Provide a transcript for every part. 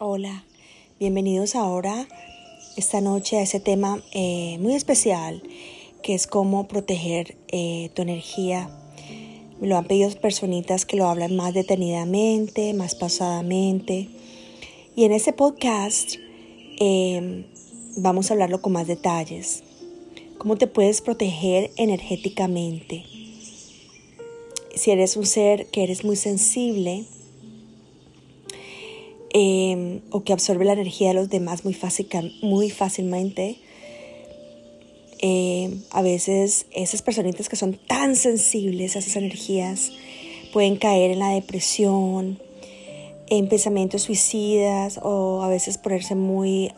Hola, bienvenidos ahora esta noche a ese tema eh, muy especial que es cómo proteger eh, tu energía. Me lo han pedido personitas que lo hablan más detenidamente, más pasadamente. Y en este podcast em, vamos a hablarlo con más detalles. Cómo te puedes proteger energéticamente. Si eres un ser que eres muy sensible, Em, o que absorbe la energía de los demás muy, fácil, muy fácilmente. Em, a veces esas personitas que son tan sensibles a esas energías pueden caer en la depresión, en pensamientos suicidas o a veces ponerse muy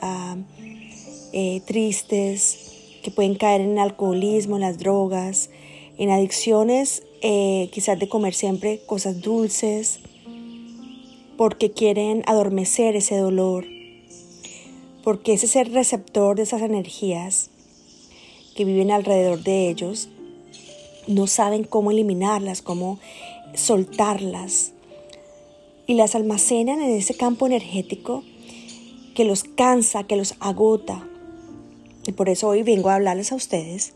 eh, tristes, que pueden caer en el alcoholismo, en las drogas, en adicciones, eh, quizás de comer siempre cosas dulces, porque quieren adormecer ese dolor, porque ese ser receptor de esas energías que viven alrededor de ellos, no saben cómo eliminarlas, cómo soltarlas. Y las almacenan en ese campo energético que los cansa, que los agota. Y por eso hoy vengo a hablarles a ustedes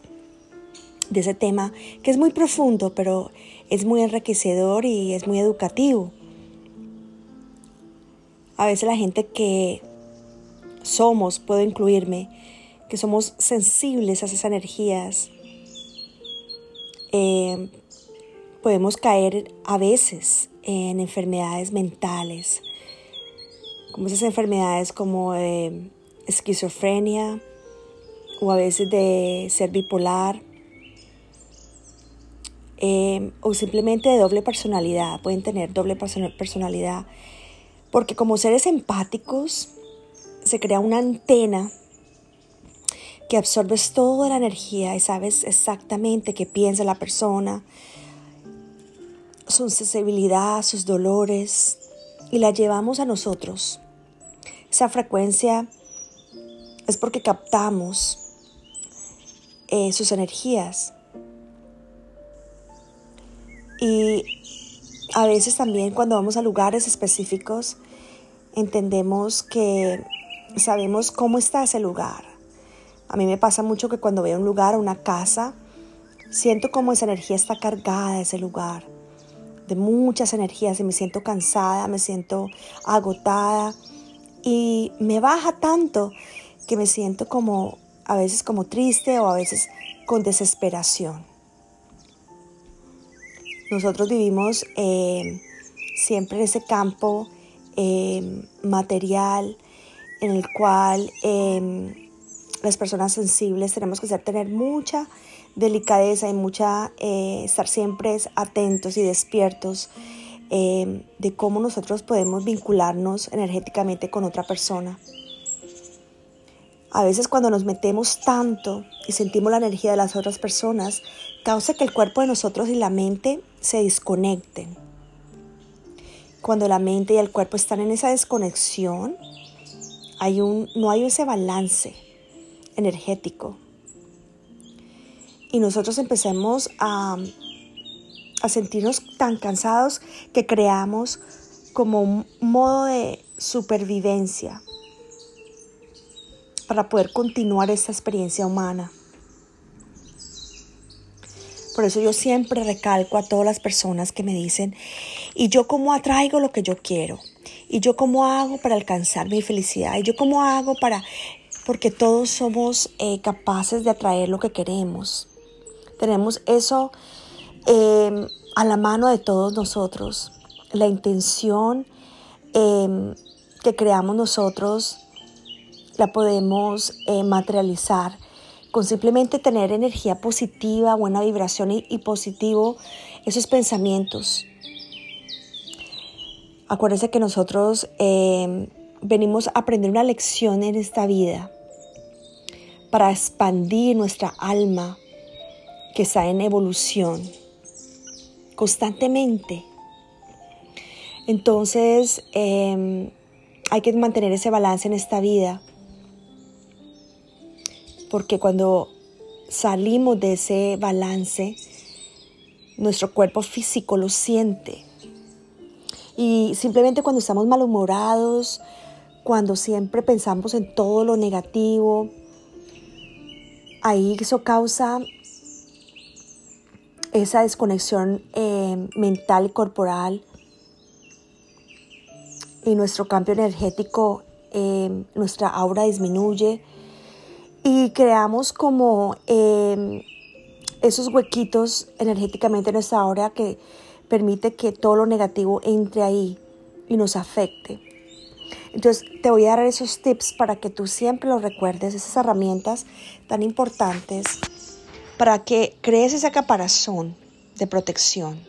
de ese tema que es muy profundo, pero es muy enriquecedor y es muy educativo. A veces la gente que somos, puedo incluirme, que somos sensibles a esas energías, eh, podemos caer a veces en enfermedades mentales, como esas enfermedades como esquizofrenia o a veces de ser bipolar eh, o simplemente de doble personalidad, pueden tener doble personalidad porque como seres empáticos se crea una antena que absorbes toda la energía y sabes exactamente qué piensa la persona, su sensibilidad, sus dolores, y la llevamos a nosotros. Esa frecuencia es porque captamos eh, sus energías. Y a veces también cuando vamos a lugares específicos, entendemos que sabemos cómo está ese lugar. A mí me pasa mucho que cuando veo un lugar, una casa, siento como esa energía está cargada, ese lugar, de muchas energías y me siento cansada, me siento agotada y me baja tanto que me siento como a veces como triste o a veces con desesperación. Nosotros vivimos eh, siempre en ese campo Em, material en el cual em, las personas sensibles tenemos que tener mucha delicadeza y mucha eh, estar siempre atentos y despiertos em, de cómo nosotros podemos vincularnos energéticamente con otra persona. A veces cuando nos metemos tanto y sentimos la energía de las otras personas, causa que el cuerpo de nosotros y la mente se desconecten cuando la mente y el cuerpo están en esa desconexión, no hay ese balance energético. Y nosotros empecemos a, a sentirnos tan cansados que creamos como un modo de supervivencia para poder continuar esta experiencia humana. Por eso yo siempre recalco a todas las personas que me dicen, ¿y yo cómo atraigo lo que yo quiero? ¿Y yo cómo hago para alcanzar mi felicidad? ¿Y yo cómo hago para...? Porque todos somos eh, capaces de atraer lo que queremos. Tenemos eso em, a la mano de todos nosotros. La intención em, que creamos nosotros la podemos eh, materializar con simplemente tener energía positiva, buena vibración y, positivo, esos pensamientos. Acuérdense que nosotros eh, venimos a aprender una lección en esta vida para expandir nuestra alma que está en evolución constantemente. Entonces eh, hay que mantener ese balance en esta vida porque cuando salimos de ese balance, nuestro cuerpo físico lo siente. Y simplemente cuando estamos malhumorados, cuando siempre pensamos en todo lo negativo, ahí eso causa esa desconexión eh, mental y corporal y nuestro cambio energético, eh, nuestra aura disminuye y creamos como eh, esos huequitos energéticamente en nuestra aura que permite que todo lo negativo entre ahí y nos afecte. Entonces te voy a dar esos tips para que tú siempre los recuerdes, esas herramientas tan importantes para que crees esa caparazón de protección,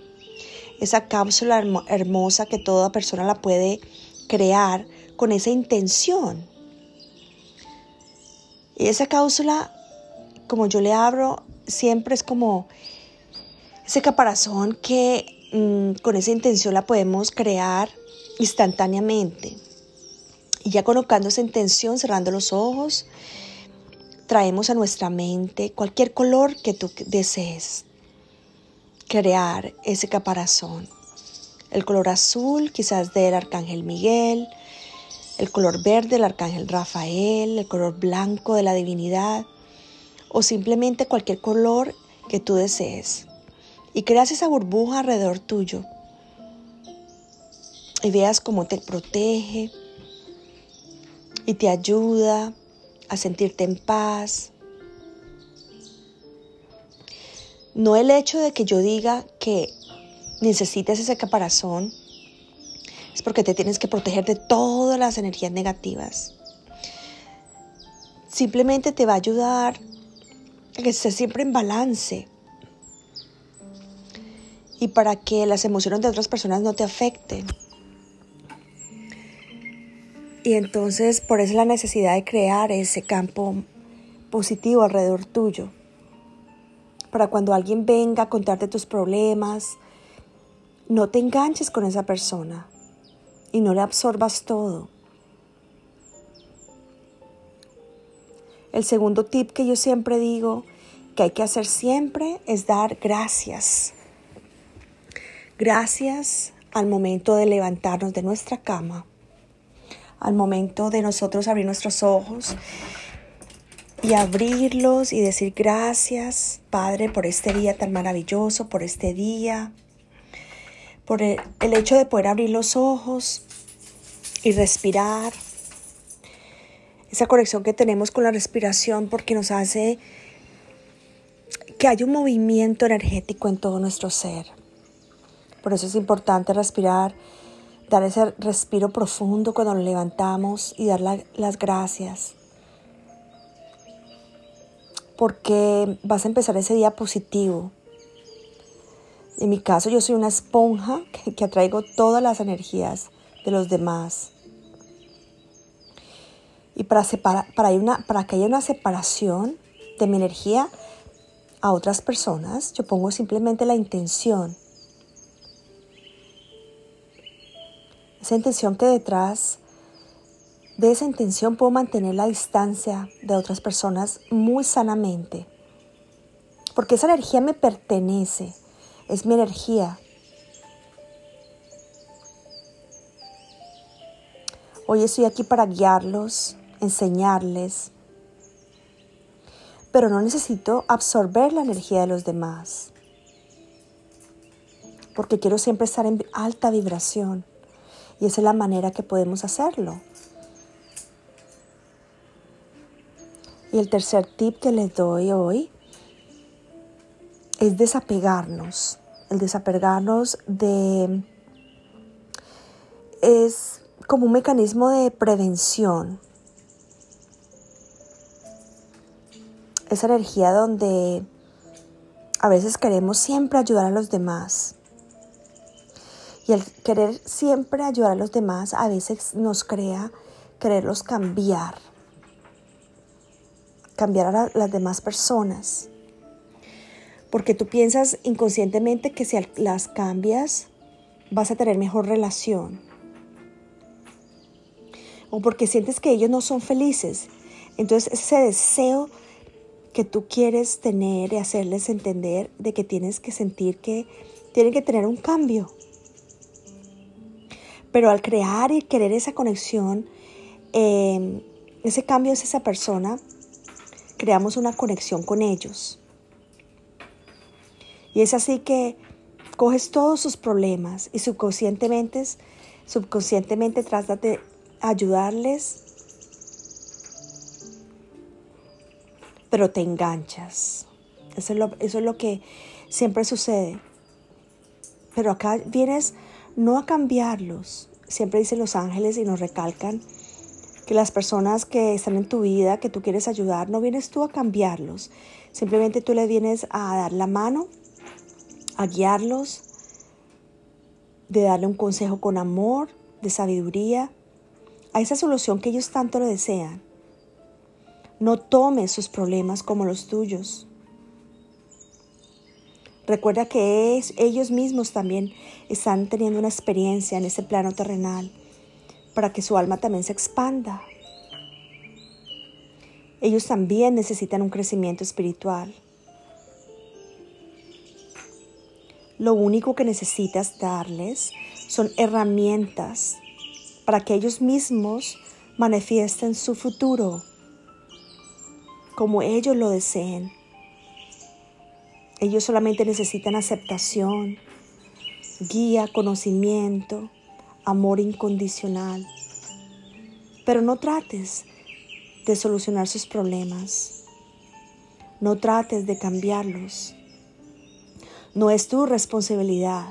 esa cápsula hermosa que toda persona la puede crear con esa intención. Y esa cápsula, como yo le abro, siempre es como ese caparazón que mm, con esa intención la podemos crear instantáneamente. Y ya colocando esa intención, cerrando los ojos, traemos a nuestra mente cualquier color que tú desees crear ese caparazón. El color azul quizás del arcángel Miguel, el color verde del arcángel Rafael, el color blanco de la divinidad o simplemente cualquier color que tú desees. Y creas esa burbuja alrededor tuyo y veas cómo te protege y te ayuda a sentirte en paz. No el hecho de que yo diga que necesites ese caparazón, es porque te tienes que proteger de todas las energías negativas. Simplemente te va a ayudar a que estés siempre en balance y para que las emociones de otras personas no te afecten. Y entonces por eso la necesidad de crear ese campo positivo alrededor tuyo. Para cuando alguien venga a contarte tus problemas, no te enganches con esa persona y no le absorbas todo. El segundo tip que yo siempre digo que hay que hacer siempre es dar gracias. Gracias al momento de levantarnos de nuestra cama al momento de nosotros abrir nuestros ojos y abrirlos y decir gracias, Padre, por este día tan maravilloso, por este día, por el, hecho de poder abrir los ojos y respirar. Esa conexión que tenemos con la respiración porque nos hace que haya un movimiento energético en todo nuestro ser. Por eso es importante respirar dar ese respiro profundo cuando nos levantamos y dar las gracias. Porque vas a empezar ese día positivo. En mi caso yo soy una esponja que, atraigo todas las energías de los demás. Y para, para, para que haya una separación de mi energía a otras personas, yo pongo simplemente la intención Esa intención que detrás de esa intención puedo mantener la distancia de otras personas muy sanamente. Porque esa energía me pertenece, es mi energía. Hoy estoy aquí para guiarlos, enseñarles, pero no necesito absorber la energía de los demás, porque quiero siempre estar en alta vibración. Y esa es la manera que podemos hacerlo. Y el tercer tip que les doy hoy es desapegarnos. El desapegarnos de... es como un mecanismo de prevención. Esa energía donde a veces queremos siempre ayudar a los demás y el querer siempre ayudar a los demás a veces nos crea quererlos cambiar, cambiar a las demás personas. Porque tú piensas inconscientemente que si las cambias vas a tener mejor relación. O porque sientes que ellos no son felices. Entonces ese deseo que tú quieres tener y hacerles entender de que tienes que sentir que tienen que tener un cambio pero al crear y querer esa conexión em, ese cambio es esa persona, creamos una conexión con ellos. Y es así que coges todos sus problemas y subconscientemente, subconscientemente tratas de ayudarles, pero te enganchas. Eso es, lo, eso es lo que siempre sucede. Pero acá vienes no a cambiarlos. Siempre dicen los ángeles y nos recalcan que las personas que están en tu vida, que tú quieres ayudar, no vienes tú a cambiarlos. Simplemente tú le vienes a dar la mano, a guiarlos, de darle un consejo con amor, de sabiduría, a esa solución que ellos tanto lo desean. No tomes sus problemas como los tuyos. Recuerda que es, ellos mismos también están teniendo una experiencia en ese plano terrenal para que su alma también se expanda. Ellos también necesitan un crecimiento espiritual. Lo único que necesitas darles son herramientas para que ellos mismos manifiesten su futuro como ellos lo deseen. Ellos solamente necesitan aceptación, guía, conocimiento, amor incondicional. Pero no trates de solucionar sus problemas. No trates de cambiarlos. No es tu responsabilidad.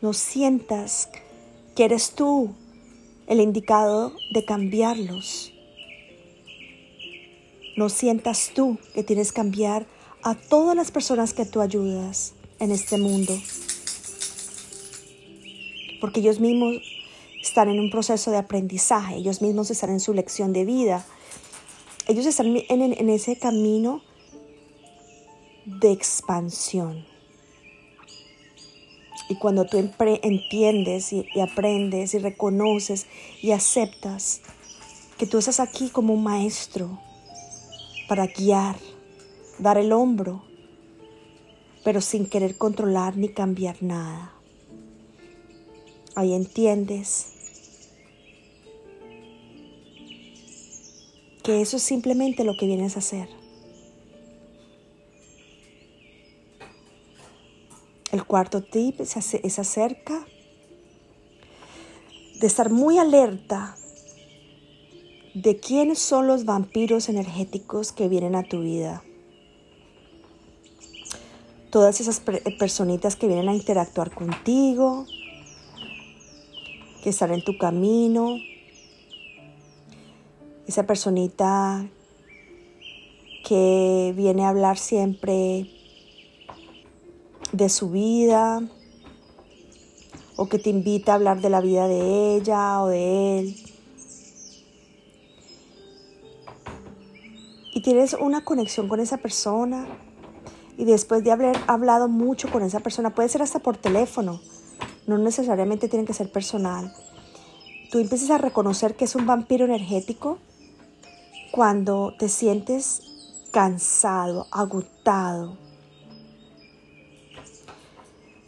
No sientas que eres tú el indicado de cambiarlos. No sientas tú que tienes que cambiar a todas las personas que tú ayudas en este mundo. Porque ellos mismos están en un proceso de aprendizaje, ellos mismos están en su lección de vida. Ellos están en, ese camino de expansión. Y cuando tú entiendes y, aprendes y reconoces y aceptas que tú estás aquí como un maestro, para guiar, dar el hombro, pero sin querer controlar ni cambiar nada. Ahí entiendes que eso es simplemente lo que vienes a hacer. El cuarto tip es acerca de estar muy alerta de quiénes son los vampiros energéticos que vienen a tu vida. Todas esas personitas que vienen a interactuar contigo, que están en tu camino. Esa personita que viene a hablar siempre de su vida o que te invita a hablar de la vida de ella o de él. Y tienes una conexión con esa persona y después de haber hablado mucho con esa persona, puede ser hasta por teléfono, no necesariamente tiene que ser personal, tú empiezas a reconocer que es un vampiro energético cuando te sientes cansado, agotado.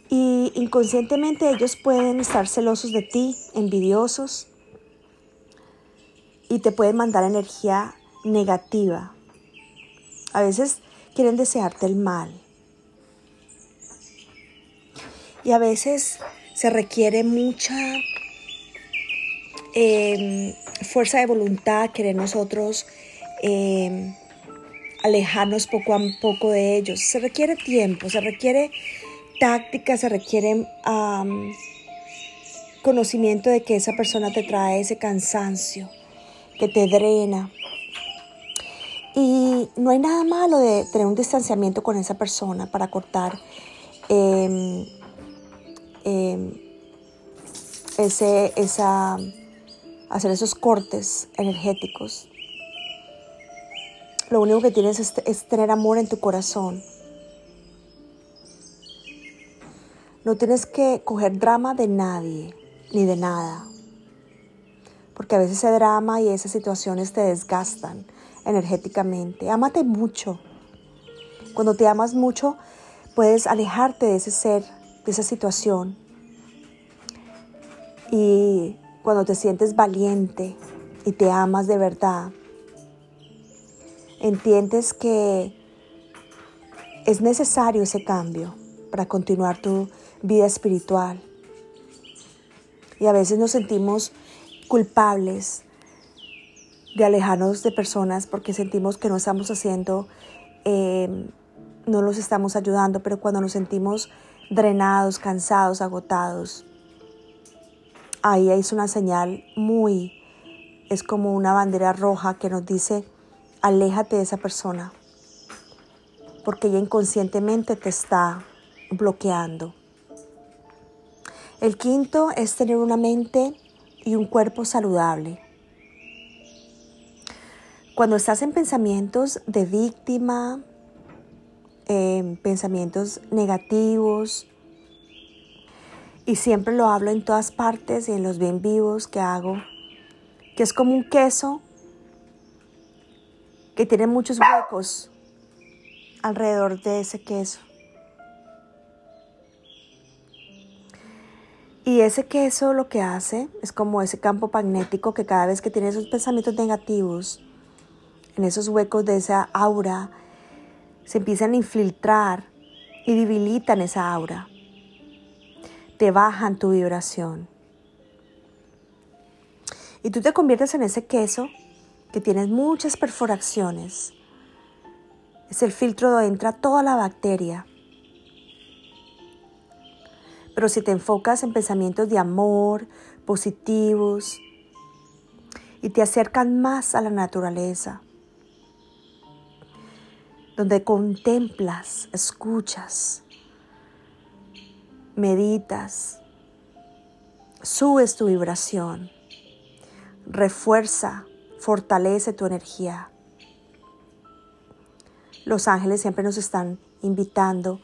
Y inconscientemente ellos pueden estar celosos de ti, envidiosos, y te pueden mandar energía negativa. A veces quieren desearte el mal. Y a veces se requiere mucha em, fuerza de voluntad, querer nosotros em, alejarnos poco a poco de ellos. Se requiere tiempo, se requiere táctica, se requiere conocimiento de que esa persona te trae ese cansancio, que te drena, y no hay nada malo de tener un distanciamiento con esa persona para cortar em, em, ese, esa, hacer esos cortes energéticos. Lo único que tienes es, es tener amor en tu corazón. No tienes que coger drama de nadie ni de nada. Porque a veces ese drama y esas situaciones te desgastan energéticamente. Ámate mucho. Cuando te amas mucho, puedes alejarte de ese ser, de esa situación. Y cuando te sientes valiente y te amas de verdad, entiendes que es necesario ese cambio para continuar tu vida espiritual. Y a veces nos sentimos culpables de alejarnos de personas porque sentimos que no estamos haciendo, eh, no los estamos ayudando, pero cuando nos sentimos drenados, cansados, agotados, ahí es una señal muy, es como una bandera roja que nos dice, aléjate de esa persona, porque ella inconscientemente te está bloqueando. El quinto es tener una mente y un cuerpo saludable. Cuando estás en pensamientos de víctima, en pensamientos negativos, y siempre lo hablo en todas partes y en los bien vivos que hago, que es como un queso que tiene muchos huecos alrededor de ese queso. Y ese queso lo que hace es como ese campo magnético que cada vez que tiene esos pensamientos negativos, en esos huecos de esa aura, se empiezan a infiltrar y debilitan esa aura te bajan tu vibración. Y tú te conviertes en ese queso que tienes muchas perforaciones. Es el filtro donde entra toda la bacteria. Pero si te enfocas en pensamientos de amor, positivos, y te acercan más a la naturaleza, donde contemplas, escuchas, meditas, subes tu vibración, refuerza, fortalece tu energía. Los ángeles siempre nos están invitando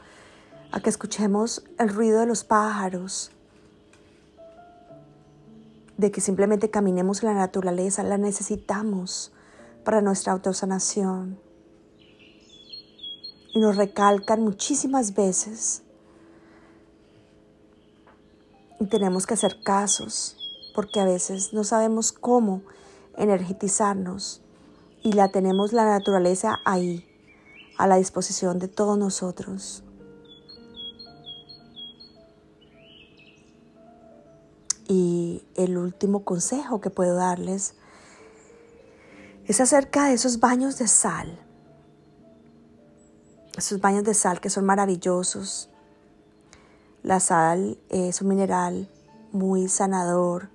a que escuchemos el ruido de los pájaros, de que simplemente caminemos en la naturaleza, la necesitamos para nuestra autosanación. Y nos recalcan muchísimas veces y tenemos que hacer casos porque a veces no sabemos cómo energetizarnos y la tenemos la naturaleza ahí, a la disposición de todos nosotros. Y el último consejo que puedo darles es acerca de esos baños de sal. Esos baños de sal que son maravillosos, la sal es un mineral muy sanador,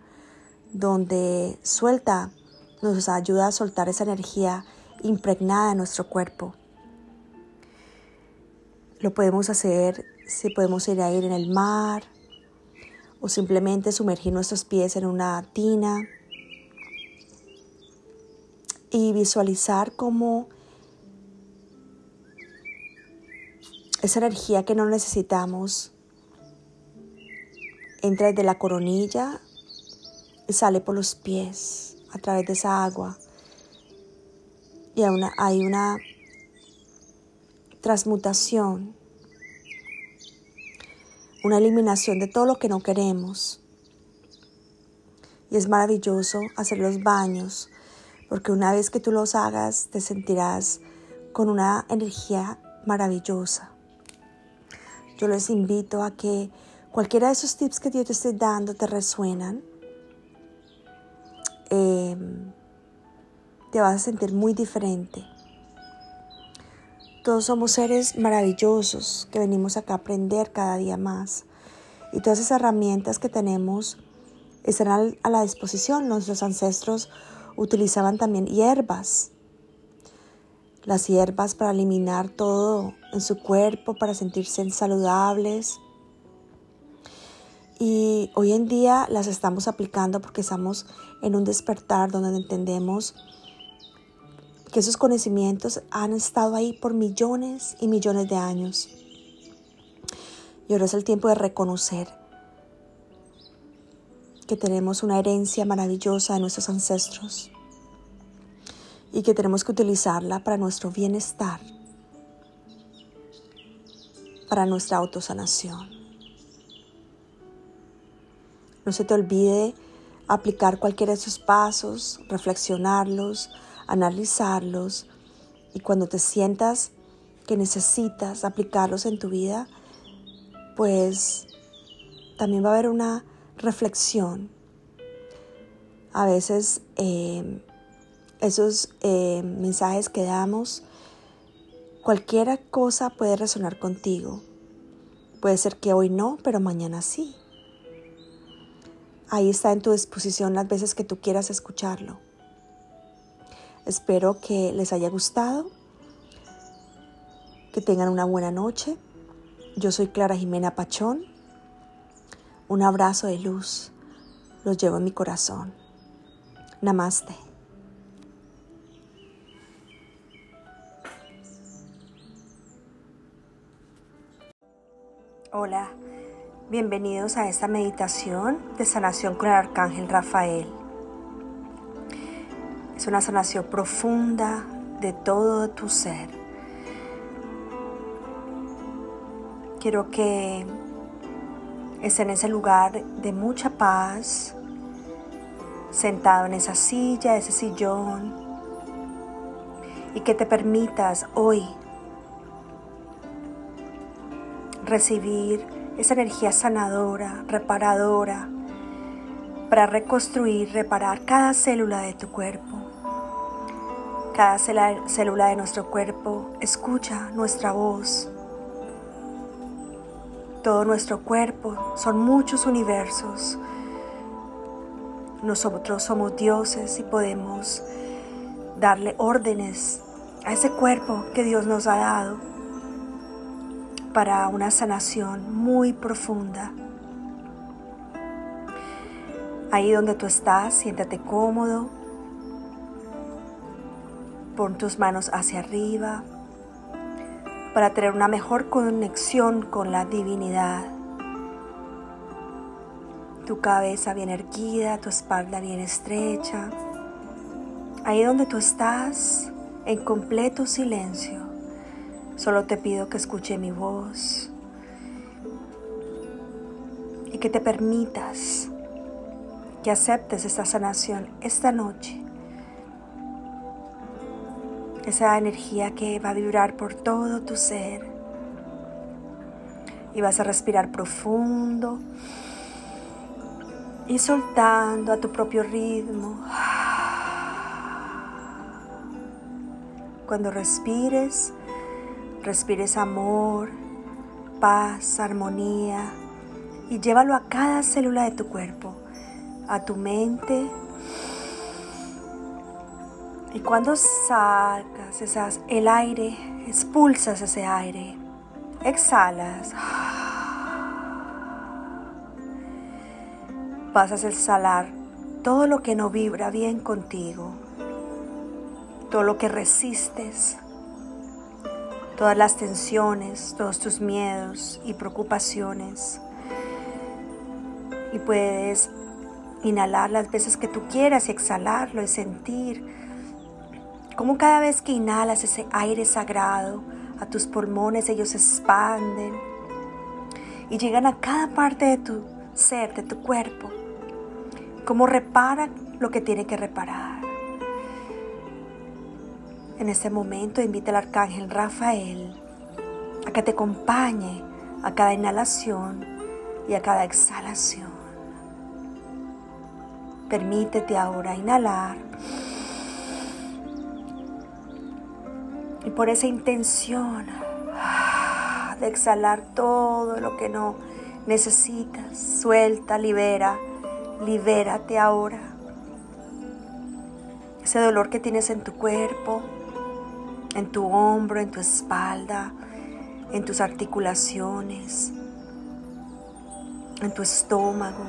donde suelta, nos ayuda a soltar esa energía impregnada en nuestro cuerpo. Lo podemos hacer si podemos ir a ir en el mar o simplemente sumergir nuestros pies en una tina y visualizar cómo esa energía que no necesitamos entra desde la coronilla y sale por los pies a través de esa agua. Y hay una, hay una transmutación, una eliminación de todo lo que no queremos. Y es maravilloso hacer los baños, porque una vez que tú los hagas te sentirás con una energía maravillosa. Yo les invito a que cualquiera de esos tips que yo te esté dando te resuenan, em, te vas a sentir muy diferente. Todos somos seres maravillosos que venimos acá a aprender cada día más. Y todas esas herramientas que tenemos están a la disposición. Nuestros ancestros utilizaban también hierbas. Las hierbas para eliminar todo en su cuerpo, para sentirse saludables. Y hoy en día las estamos aplicando porque estamos en un despertar donde entendemos que esos conocimientos han estado ahí por millones y millones de años. Y ahora es el tiempo de reconocer que tenemos una herencia maravillosa de nuestros ancestros y que tenemos que utilizarla para nuestro bienestar, para nuestra autosanación. No se te olvide aplicar cualquiera de sus pasos, reflexionarlos, analizarlos y cuando te sientas que necesitas aplicarlos en tu vida, pues también va a haber una reflexión. A veces eh, esos eh, mensajes que damos, cualquier cosa puede resonar contigo. Puede ser que hoy no, pero mañana sí. Ahí está en tu disposición las veces que tú quieras escucharlo. Espero que les haya gustado, que tengan una buena noche. Yo soy Clara Jimena Pachón. Un abrazo de luz los llevo en mi corazón. Namaste. Hola, bienvenidos a esta meditación de sanación con el Arcángel Rafael. Es una sanación profunda de todo tu ser. Quiero que estés en ese lugar de mucha paz, sentado en esa silla, ese sillón, y que te permitas hoy recibir esa energía sanadora, reparadora, para reconstruir, reparar cada célula de tu cuerpo. Cada célula de nuestro cuerpo escucha nuestra voz. Todo nuestro cuerpo son muchos universos. Nosotros somos dioses y podemos darle órdenes a ese cuerpo que Dios nos ha dado para una sanación muy profunda. Ahí donde tú estás, siéntate cómodo. Pon tus manos hacia arriba para tener una mejor conexión con la divinidad. Tu cabeza bien erguida, tu espalda bien estrecha. Ahí donde tú estás, en completo silencio. Solo te pido que escuche mi voz y que te permitas que aceptes esta sanación esta noche. Esa energía que va a vibrar por todo tu ser. Y vas a respirar profundo y soltando a tu propio ritmo. Cuando respires, respires amor, paz, armonía y llévalo a cada célula de tu cuerpo, a tu mente. Y cuando sacas esas, el aire, expulsas ese aire, exhalas. Vas a exhalar todo lo que no vibra bien contigo, todo lo que resistes, todas las tensiones, todos tus miedos y preocupaciones. Y puedes inhalar las veces que tú quieras y exhalarlo y sentir como cada vez que inhalas ese aire sagrado a tus pulmones, ellos se expanden y llegan a cada parte de tu ser, de tu cuerpo, como reparan lo que tiene que reparar. En este momento invita al arcángel Rafael a que te acompañe a cada inhalación y a cada exhalación. Permítete ahora inhalar y por esa intención de exhalar todo lo que no necesitas, suelta, libera, libérate ahora. Ese dolor que tienes en tu cuerpo, en tu hombro, en tu espalda, en tus articulaciones, en tu estómago,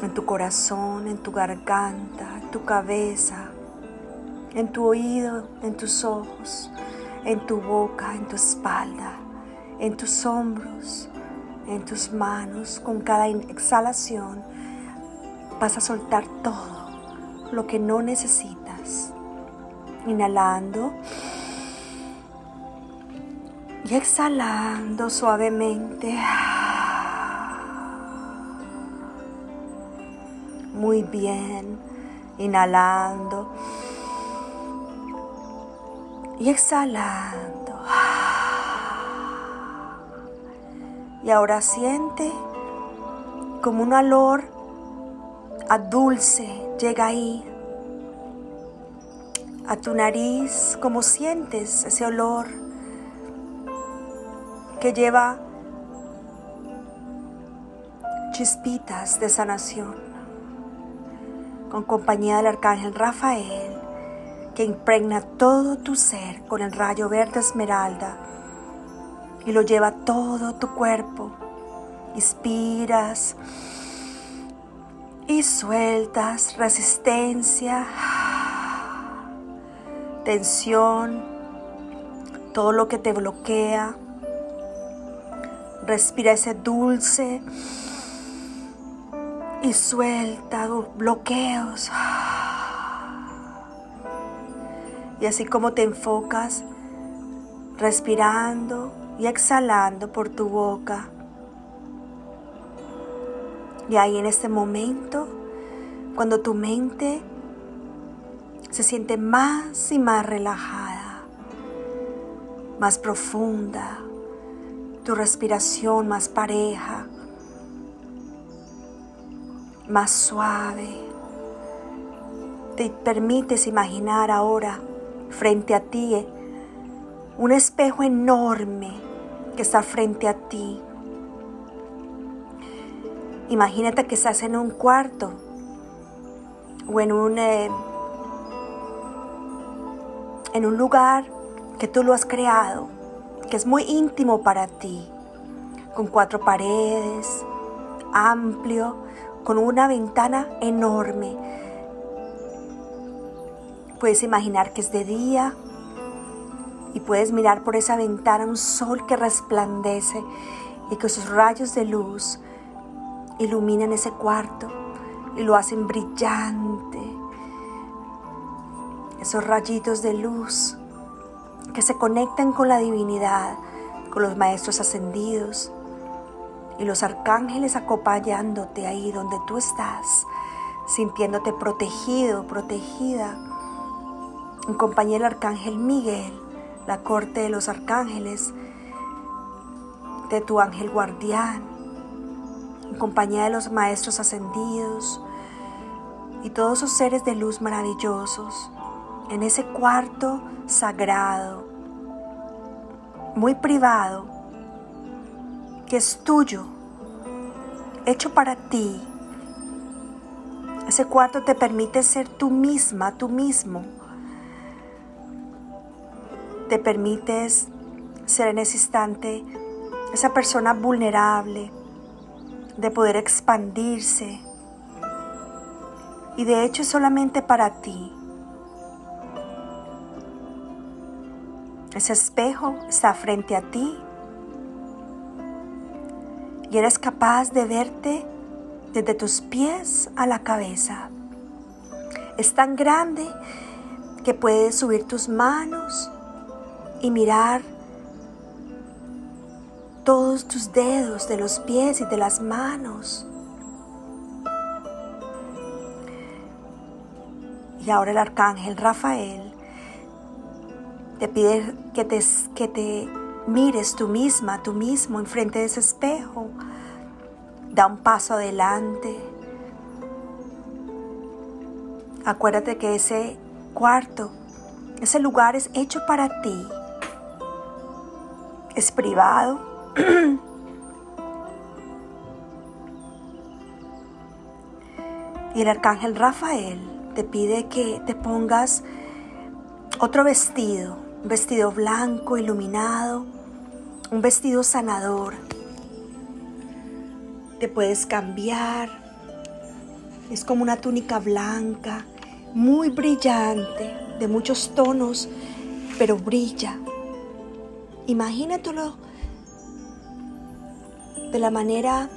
en tu corazón, en tu garganta, en tu cabeza, en tu oído, en tus ojos, en tu boca, en tu espalda, en tus hombros, en tus manos. Con cada exhalación vas a soltar todo lo que no necesitas inhalando y exhalando suavemente. Muy bien. Inhalando. Y exhalando. Y ahora siente como un olor a dulce llega ahí a tu nariz, como sientes ese olor que lleva chispitas de sanación, con compañía del arcángel Rafael, que impregna todo tu ser con el rayo verde esmeralda y lo lleva todo tu cuerpo. Inspiras y sueltas resistencia, tensión, todo lo que te bloquea. Respira ese dulce y suelta bloqueos. Y así como te enfocas respirando y exhalando por tu boca. Y ahí en este momento, cuando tu mente se siente más y más relajada, más profunda, tu respiración más pareja, más suave. Te permites imaginar ahora frente a ti un espejo enorme que está frente a ti. Imagínate que estás en un cuarto o en un, eh, en un lugar que tú lo has creado, que es muy íntimo para ti, con cuatro paredes, amplio, con una ventana enorme. Puedes imaginar que es de día y puedes mirar por esa ventana un sol que resplandece y que sus rayos de luz iluminan ese cuarto y lo hacen brillante. Esos rayitos de luz que se conectan con la divinidad, con los maestros ascendidos, y los arcángeles acompañándote ahí donde tú estás, sintiéndote protegido, protegida. En compañía del arcángel Miguel, la corte de los arcángeles, de tu ángel guardián, en compañía de los maestros ascendidos y todos esos seres de luz maravillosos, en ese cuarto sagrado, muy privado, que es tuyo, hecho para ti. Ese cuarto te permite ser tú misma, tú mismo. Te permites ser en ese instante esa persona vulnerable, de poder expandirse. Y de hecho es solamente para ti. Ese espejo está frente a ti y eres capaz de verte desde tus pies a la cabeza. Es tan grande que puedes subir tus manos y mirar todos tus dedos de los pies y de las manos. Y ahora el arcángel Rafael te pide que te, que te mires tú misma, tú mismo enfrente de ese espejo. Da un paso adelante. Acuérdate que ese cuarto, ese lugar es hecho para ti. Es privado. y el arcángel Rafael te pide que te pongas otro vestido, un vestido blanco iluminado, un vestido sanador. Te puedes cambiar. Es como una túnica blanca, muy brillante, de muchos tonos, pero brilla. Imagínatelo de la manera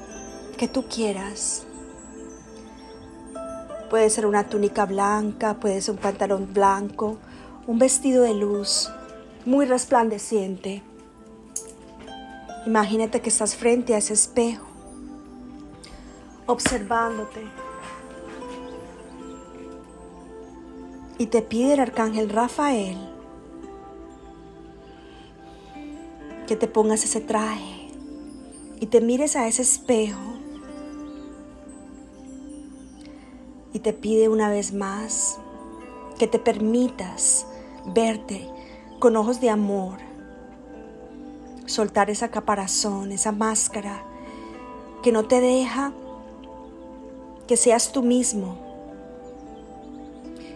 que tú quieras. Puede ser una túnica blanca, puede ser un pantalón blanco, un vestido de luz muy resplandeciente. Imagínate que estás frente a ese espejo, observándote Y te pide el arcángel Rafael que te pongas ese traje y te mires a ese espejo y te pide una vez más que te permitas verte con ojos de amor, soltar esa caparazón, esa máscara que no te deja que seas tú mismo,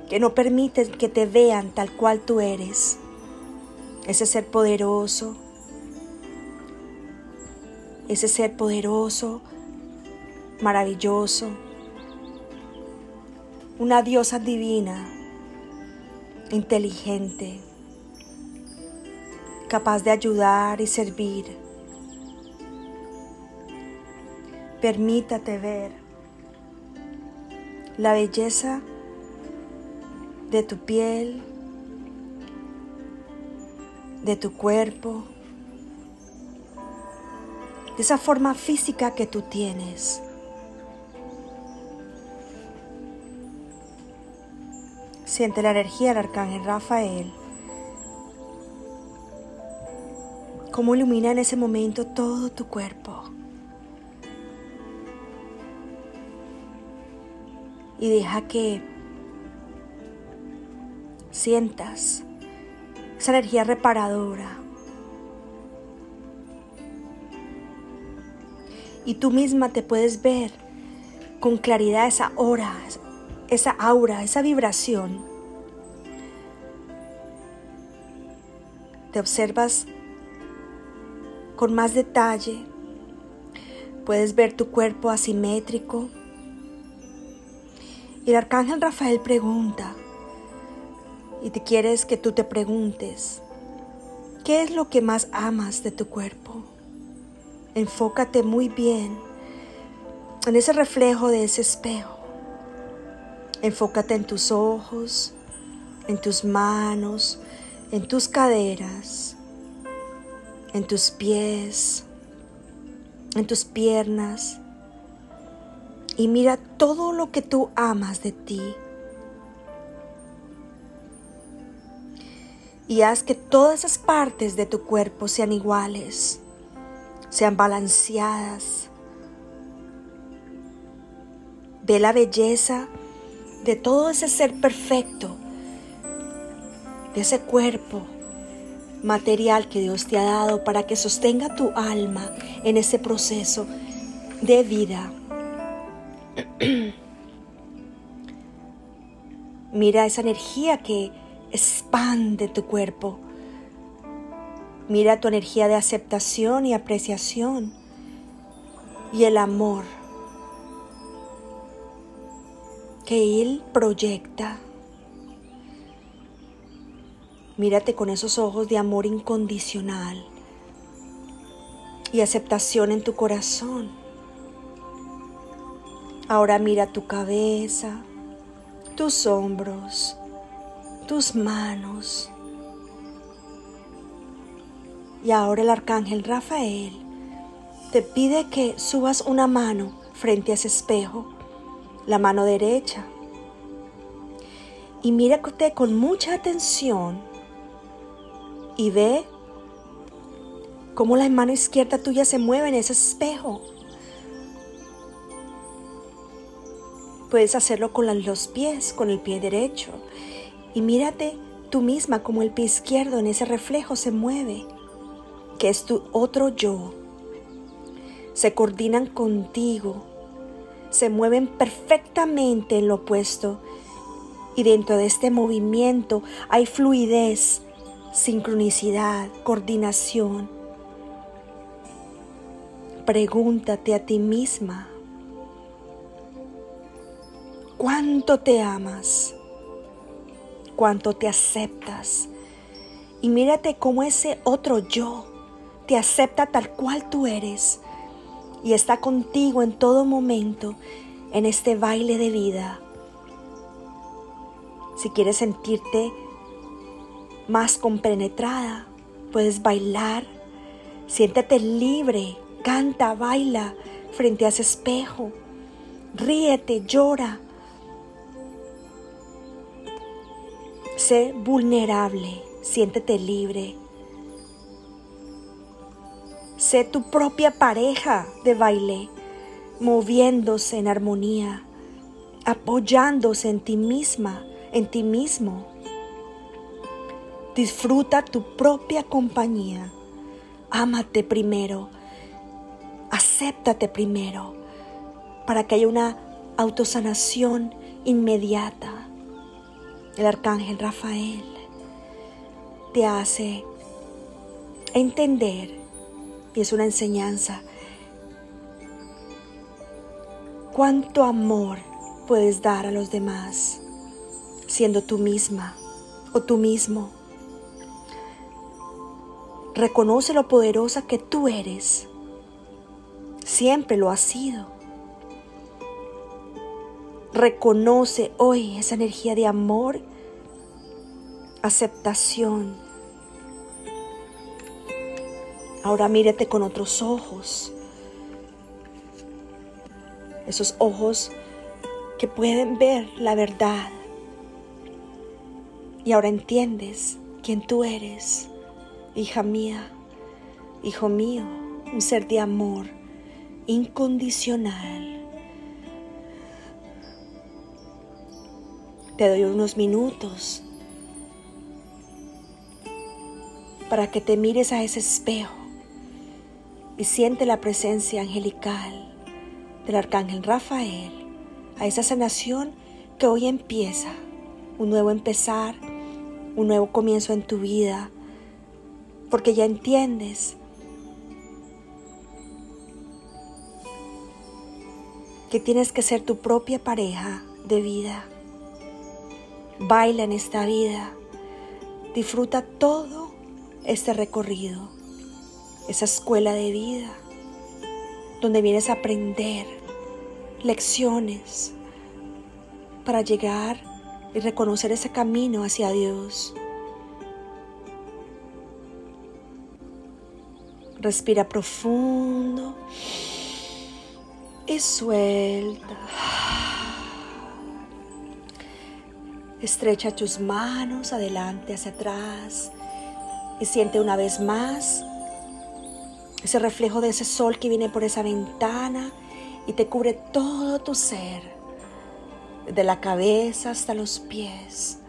que no permites que te vean tal cual tú eres, ese ser poderoso, ese ser poderoso, maravilloso, una diosa divina, inteligente, capaz de ayudar y servir. Permítate ver la belleza de tu piel, de tu cuerpo, de esa forma física que tú tienes. Siente la energía del arcángel Rafael. Cómo ilumina en ese momento todo tu cuerpo. Y deja que sientas esa energía reparadora. Y tú misma te puedes ver con claridad esa hora, esa aura, esa vibración. Te observas con más detalle. Puedes ver tu cuerpo asimétrico. Y el arcángel Rafael pregunta, y te quieres que tú te preguntes, ¿qué es lo que más amas de tu cuerpo? Enfócate muy bien en ese reflejo de ese espejo. Enfócate en tus ojos, en tus manos, en tus caderas, en tus pies, en tus piernas. Y mira todo lo que tú amas de ti. Y haz que todas esas partes de tu cuerpo sean iguales, sean balanceadas. Ve la belleza de todo ese ser perfecto, de ese cuerpo material que Dios te ha dado para que sostenga tu alma en ese proceso de vida. Mira esa energía que expande tu cuerpo. Mira tu energía de aceptación y apreciación y el amor que Él proyecta. Mírate con esos ojos de amor incondicional y aceptación en tu corazón. Ahora mira tu cabeza, tus hombros, tus manos. Y ahora el arcángel Rafael te pide que subas una mano frente a ese espejo la mano derecha. Y mírate con mucha atención y ve cómo la mano izquierda tuya se mueve en ese espejo. Puedes hacerlo con los pies, con el pie derecho. Y mírate tú misma como el pie izquierdo en ese reflejo se mueve, que es tu otro yo. Se coordinan contigo se mueven perfectamente en lo opuesto. Y dentro de este movimiento hay fluidez, sincronicidad, coordinación. Pregúntate a ti misma, ¿cuánto te amas? ¿Cuánto te aceptas? Y mírate cómo ese otro yo te acepta tal cual tú eres y está contigo en todo momento en este baile de vida. Si quieres sentirte más compenetrada, puedes bailar, siéntate libre, canta, baila frente a ese espejo, ríete, llora. Sé vulnerable, siéntete libre. Sé tu propia pareja de baile, moviéndose en armonía, apoyándose en ti misma, en ti mismo. Disfruta tu propia compañía. Ámate primero. Acéptate primero para que haya una autosanación inmediata. El arcángel Rafael te hace entender, y es una enseñanza, cuánto amor puedes dar a los demás siendo tú misma o tú mismo. Reconoce lo poderosa que tú eres. Siempre lo has sido. Reconoce hoy esa energía de amor, aceptación. Ahora mírate con otros ojos. Esos ojos que pueden ver la verdad. Y ahora entiendes quién tú eres hija mía, hijo mío, un ser de amor incondicional. Te doy unos minutos para que te mires a ese espejo y siente la presencia angelical del arcángel Rafael, a esa sanación que hoy empieza, un nuevo empezar, un nuevo comienzo en tu vida, porque ya entiendes que tienes que ser tu propia pareja de vida. Baila en esta vida, disfruta todo este recorrido, esa escuela de vida, donde vienes a aprender lecciones para llegar y reconocer ese camino hacia Dios. Respira profundo y suelta. Estrecha tus manos adelante, hacia atrás y siente una vez más ese reflejo de ese sol que viene por esa ventana y te cubre todo tu ser, de la cabeza hasta los pies.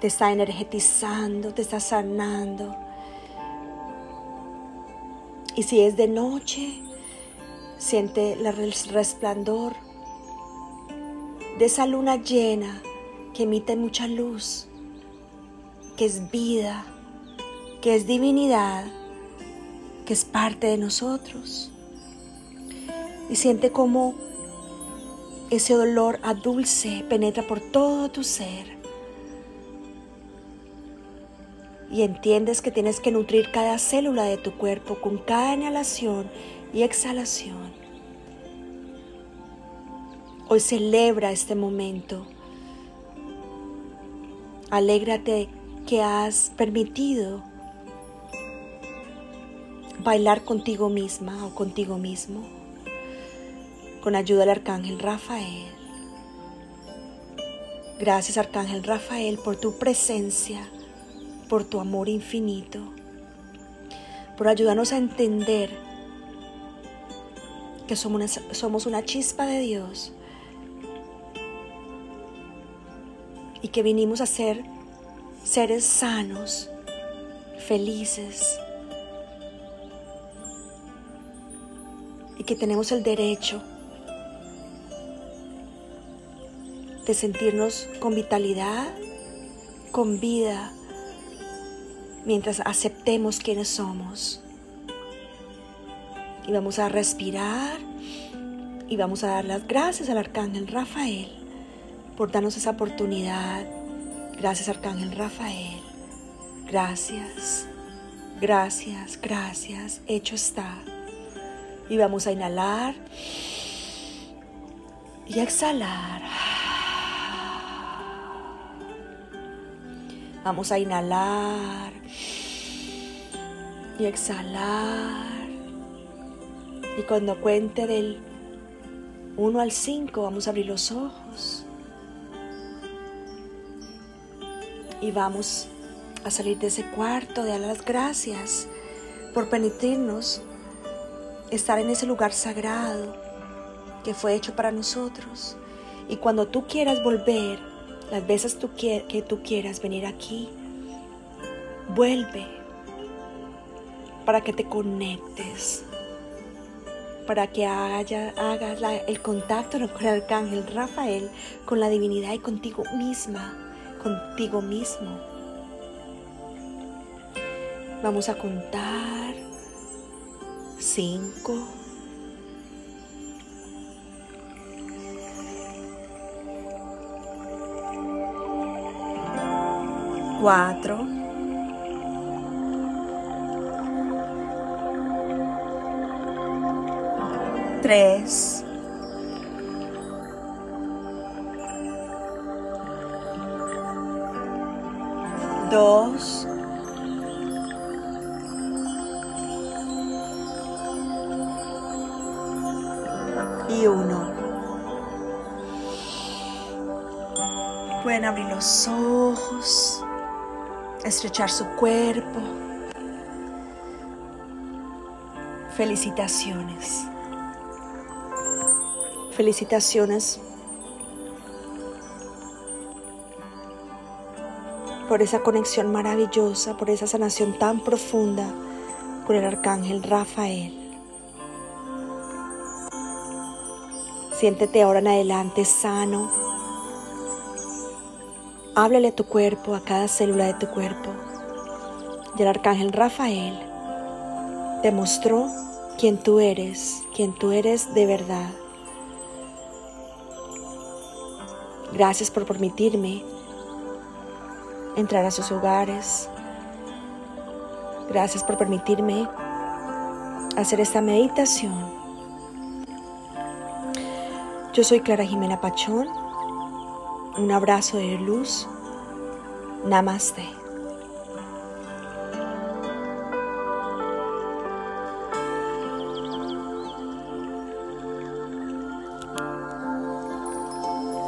Te está energetizando, te está sanando y si es de noche, siente el resplandor de esa luna llena que emite mucha luz, que es vida, que es divinidad, que es parte de nosotros. Y siente como ese olor a dulce penetra por todo tu ser y entiendes que tienes que nutrir cada célula de tu cuerpo con cada inhalación y exhalación. Hoy celebra este momento. Alégrate que has permitido bailar contigo misma o contigo mismo con ayuda del arcángel Rafael. Gracias arcángel Rafael por tu presencia por tu amor infinito, por ayudarnos a entender que somos una, somos una chispa de Dios y que vinimos a ser seres sanos, felices y que tenemos el derecho de sentirnos con vitalidad, con vida, mientras aceptemos quiénes somos. Y vamos a respirar y vamos a dar las gracias al Arcángel Rafael por darnos esa oportunidad. Gracias Arcángel Rafael. Gracias, gracias, gracias. Hecho está. Y vamos a inhalar y exhalar. Vamos a inhalar y exhalar. Y cuando cuente del 1 al 5 vamos a abrir los ojos. Y vamos a salir de ese cuarto, de dar las gracias por permitirnos estar en ese lugar sagrado que fue hecho para nosotros. Y cuando tú quieras volver, las veces que tú quieras venir aquí, vuelve para que te conectes, para que hagas el contacto con el arcángel Rafael, con la divinidad y contigo misma, contigo mismo. Vamos a contar cinco. Cuatro. Tres. Dos. Y uno. Pueden abrir los ojos, estrechar su cuerpo. Felicitaciones. Felicitaciones por esa conexión maravillosa, por esa sanación tan profunda con el arcángel Rafael. Siéntete ahora en adelante sano. Háblale a tu cuerpo, a cada célula de tu cuerpo. Y el arcángel Rafael te mostró quién tú eres, quién tú eres de verdad. Gracias por permitirme entrar a sus hogares. Gracias por permitirme hacer esta meditación. Yo soy Clara Jimena Pachón. Un abrazo de luz. Namaste.